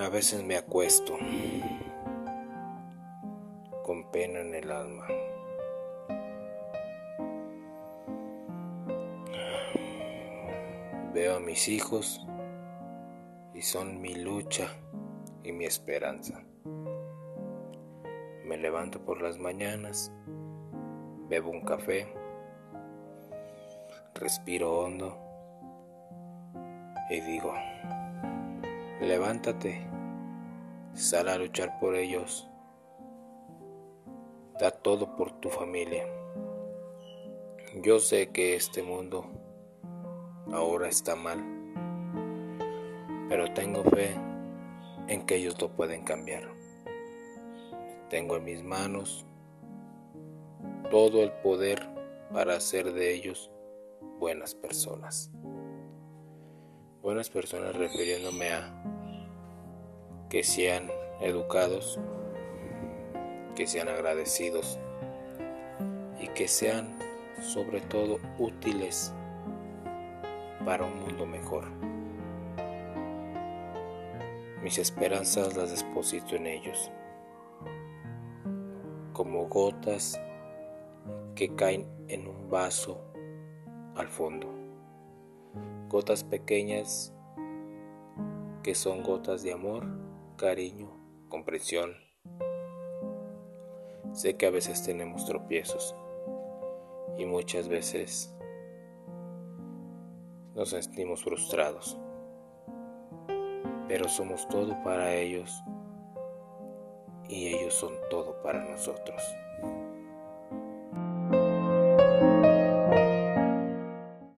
A veces me acuesto con pena en el alma. Veo a mis hijos y son mi lucha y mi esperanza. Me levanto por las mañanas, bebo un café, respiro hondo y digo, levántate, sal a luchar por ellos, da todo por tu familia. Yo sé que este mundo ahora está mal, pero tengo fe en que ellos lo pueden cambiar. Tengo en mis manos todo el poder para hacer de ellos buenas personas. Buenas personas refiriéndome a que sean educados, que sean agradecidos y que sean sobre todo útiles para un mundo mejor. Mis esperanzas las deposito en ellos, como gotas que caen en un vaso al fondo. Gotas pequeñas que son gotas de amor, cariño, comprensión. Sé que a veces tenemos tropiezos y muchas veces nos sentimos frustrados, pero somos todo para ellos y ellos son todo para nosotros.